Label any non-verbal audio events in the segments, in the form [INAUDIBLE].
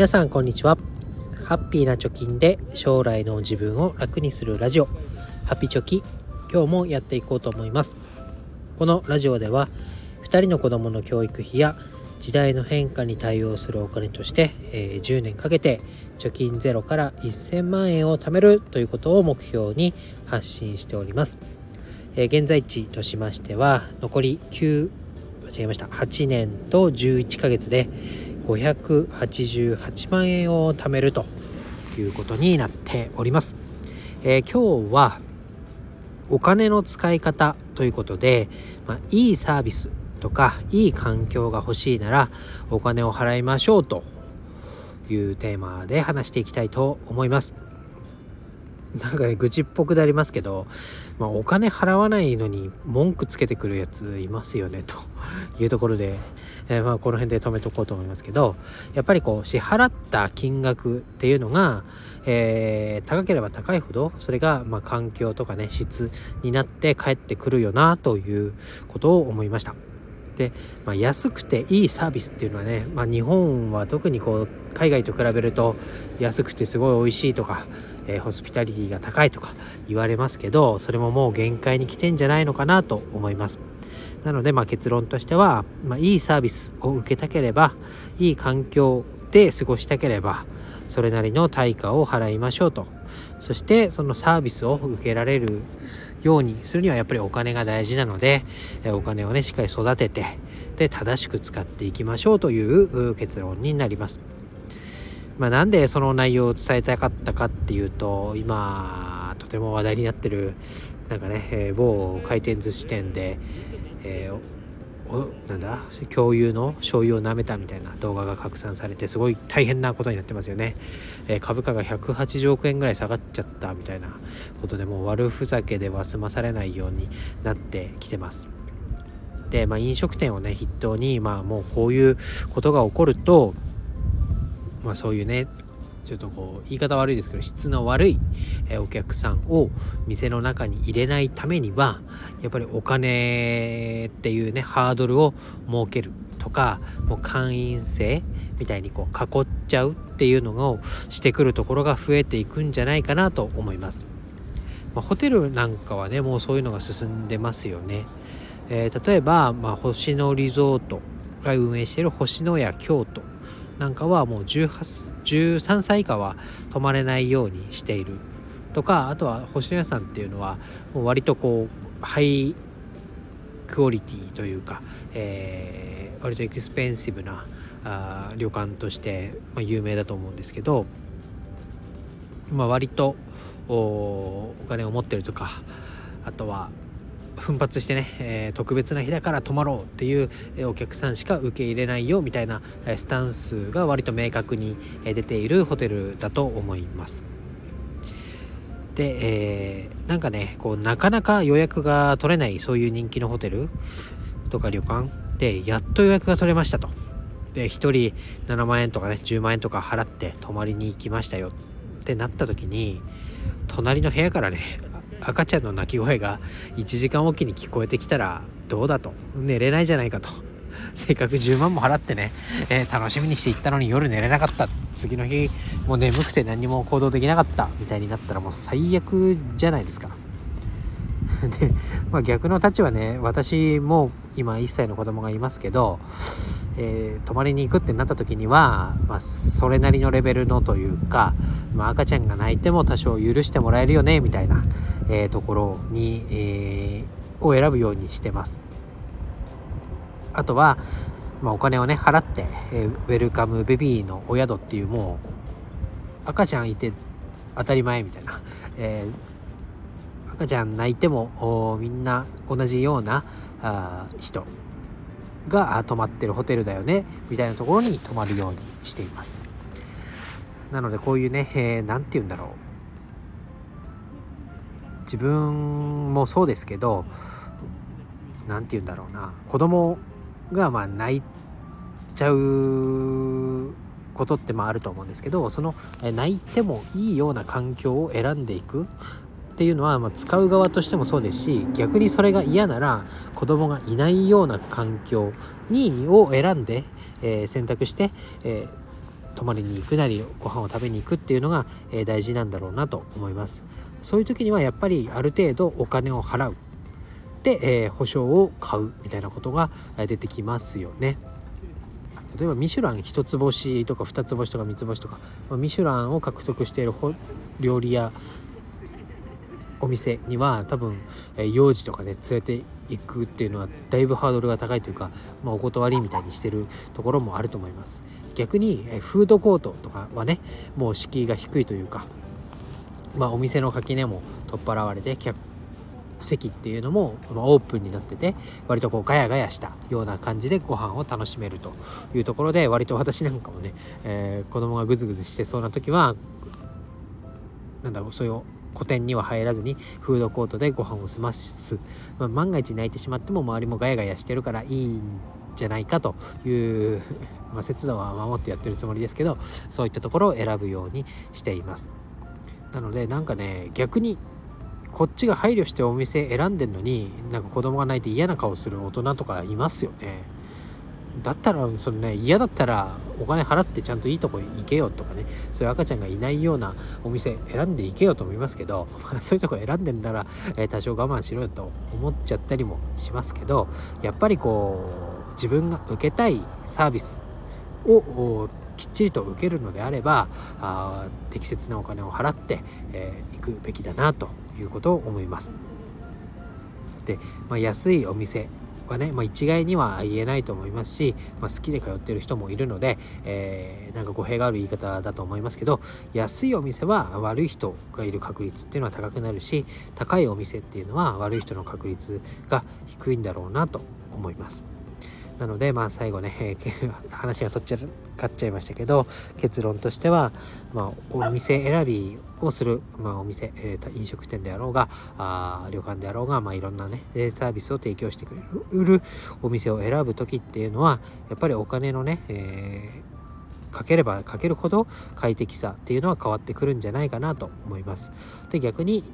皆さんこんにちは。ハッピーな貯金で将来の自分を楽にするラジオ。ハッピチョキ。今日もやっていこうと思います。このラジオでは2人の子供の教育費や時代の変化に対応するお金として、え、10年かけて貯金ゼロから1000万円を貯めるということを目標に発信しております、え、現在地としましては残り9間違えました。8年と11ヶ月で588万円を貯めるということになっております、えー、今日はお金の使い方ということで、まあ、いいサービスとかいい環境が欲しいならお金を払いましょうというテーマで話していきたいと思います。なんかね愚痴っぽくなりますけど、まあ、お金払わないのに文句つけてくるやついますよねと [LAUGHS] いうところで、えー、まあこの辺で止めとこうと思いますけどやっぱりこう支払った金額っていうのが、えー、高ければ高いほどそれがま環境とかね質になって返ってくるよなということを思いました。で、まあ、安くていいサービスっていうのはね、まあ、日本は特にこう海外と比べると安くてすごい美味しいとか、えー、ホスピタリティが高いとか言われますけどそれももう限界に来てんじゃないのかなと思います。なのでまあ結論としては、まあ、いいサービスを受けたければいい環境で過ごしたければそれなりの対価を払いましょうと。そしてそのサービスを受けられるようにするにはやっぱりお金が大事なのでお金をねしっかり育ててで正しく使っていきましょうという結論になります。まあ、なんでその内容を伝えたかったかっていうと今とても話題になってるなんかね、え、某回転寿司店で、えーなんだ？共有の醤油を舐めたみたいな動画が拡散されてすごい大変なことになってますよね、えー、株価が180億円ぐらい下がっちゃったみたいなことでもう悪ふざけでは済まされないようになってきてます。で、まあ、飲食店をね筆頭に、まあ、もうこういうことが起こると、まあ、そういうねちょっとこう言い方悪いですけど質の悪いお客さんを店の中に入れないためにはやっぱりお金っていうねハードルを設けるとかもう会員制みたいにこう囲っちゃうっていうのをしてくるところが増えていくんじゃないかなと思います。まあ、ホテルなんかはねもうそういうのが進んでますよね。えー、例えば、まあ、星野リゾートが運営している星野屋京都なんかはもう13歳以下は泊まれないようにしているとかあとは星野屋さんっていうのはもう割とこうハイクオリティというか、えー、割とエクスペンシブなあ旅館として、まあ、有名だと思うんですけど、まあ、割とお金を持ってるとかあとは奮発してね、えー、特別な日だから泊まろうっていうお客さんしか受け入れないよみたいなスタンスが割と明確に出ているホテルだと思います。で、えー、なんかねこうなかなか予約が取れないそういう人気のホテルとか旅館でやっと予約が取れましたと。で1人7万円とかね10万円とか払って泊まりに行きましたよってなった時に隣の部屋からね赤ちゃんの泣き声が1時間おきに聞こえてきたらどうだと。寝れないじゃないかと。せっかく10万も払ってね、えー、楽しみにして行ったのに夜寝れなかった。次の日もう眠くて何も行動できなかった。みたいになったらもう最悪じゃないですか。[LAUGHS] で、まあ、逆の立場ね。私も今1歳の子供がいますけどえー、泊まりに行くってなった時には、まあ、それなりのレベルのというか、まあ、赤ちゃんが泣いても多少許してもらえるよねみたいな、えー、ところに、えー、を選ぶようにしてます。あとは、まあ、お金をね払って、えウェルカムベビーのお宿っていうもう赤ちゃんいて当たり前みたいな、え赤ちゃん泣いてもみんな同じようなあ人が泊まってるホテルだよねみたいなところに泊まるようにしていますなのでこういうね、えー、て言うんだろう自分もそうですけど何て言うんだろうな。子供がまあ泣いちゃうことってまああると思うんですけどその泣いてもいいような環境を選んでいくっていうのは、まあ、使う側としてもそうですし逆にそれが嫌なら子供がいないような環境にを選んで、えー、選択して、えー、泊まりに行くなりご飯を食べに行くっていうのが、え、大事なんだろうなと思います。そういう時にはやっぱりある程度お金を払う。で、えー、保証を買うみたいなことが出てきますよね。例えばミシュラン一つ星とか二つ星とか三つ星とかミシュランを獲得している料理屋お店には多分、えー、幼児とかね連れて行くっていうのはだいぶハードルが高いというか、まあ、お断りみたいにしてるところもあると思います。逆に、えー、フードコートとかはねもう敷居が低いというかまあお店の垣根も取っ払われて客席っていうのもオープンになってて割とこうガヤガヤしたような感じでご飯を楽しめるというところで割と私なんかもね、えー、子供がグズグズしてそうな時はなんだろうそういう古典には入らずにフードコートでご飯を済ます、まあ、万が一泣いてしまっても周りもガヤガヤしてるからいいんじゃないかという、まあ、節度は守ってやってるつもりですけどそういったところを選ぶようにしています。なのでなんかね逆にこっちが配慮してお店選んでんのになんか子供が泣いて嫌な顔する大人とかいますよね。だったらそのね嫌だったらお金払ってちゃんといいとこ行けよとかね。そういう赤ちゃんがいないようなお店選んでいけよと思いますけど、まあ、そういうとこ選んでんなら、えー、多少我慢しろよと思っちゃったりもしますけどやっぱりこう自分が受けたいサービスをきっちりと受けるのであればあ適切なお金を払って、えー、行くべきだなということを思います。で、まあ、安いお店はね、まあ、一概には言えないと思いますし、まあ、好きで通ってる人もいるので、えー、なんか語弊がある言い方だと思いますけど安いお店は悪い人がいる確率っていうのは高くなるし高いお店っていうのは悪い人の確率が低いんだろうなと思います。なのでまあ最後ね、えー、[LAUGHS] 話が取っちゃかっちゃいましたけど結論としては、まあ、お店選びをする、まあ、お店、えー、飲食店であろうがあ旅館であろうが、まあ、いろんなねサービスを提供してくれるお店を選ぶ時っていうのはやっぱりお金のね、えー、かければかけるほど快適さっていうのは変わってくるんじゃないかなと思います。で逆に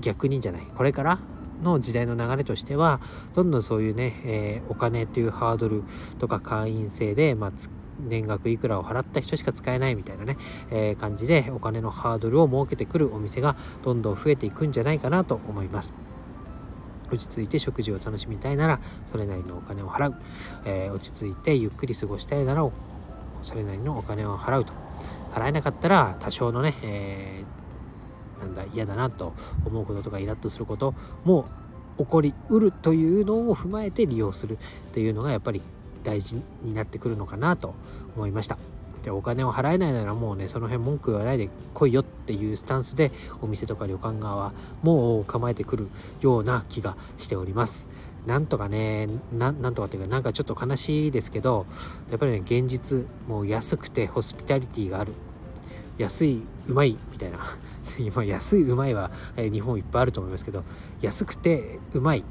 逆にじゃないこれからの時代の流れとしてはどんどんそういうね、えー、お金というハードルとか会員制で、まあ、年額いくらを払った人しか使えないみたいなね、えー、感じでお金のハードルを設けてくるお店がどんどん増えていくんじゃないかなと思います。落ち着いて食事を楽しみたいならそれなりのお金を払う、えー、落ち着いてゆっくり過ごしたいならそれなりのお金を払うと払えなかったら多少のね、えー、なんだ嫌だなと思うこととかイラッとすることも起こりうるというのを踏まえて利用するっていうのがやっぱり大事になってくるのかなと思いました。でお金を払えないならもうねその辺文句言わないで来いよっていうスタンスでお店とか旅館側はもう構えてくるような気がしております。なんとかねなんとかっていうかなんかちょっと悲しいですけどやっぱりね現実もう安くてホスピタリティがある安いうまいみたいな。[LAUGHS] 今安いうまいは、え日本いっぱいあると思いますけど安くてうまい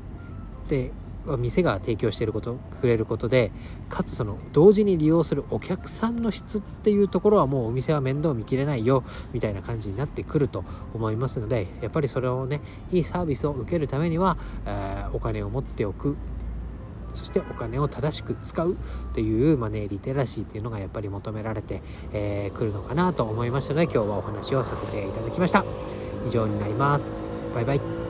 で店が提供していることくれることでかつその同時に利用するお客さんの質っていうところはもうお店は面倒見きれないよみたいな感じになってくると思いますのでやっぱりそれをねいいサービスを受けるためには、えー、お金を持っておく。そしてお金を正しく使うというマネーリテラシーっていうのがやっぱり求められてく、えー、るのかなと思いましたので今日はお話をさせていただきました。以上になります。バイバイ。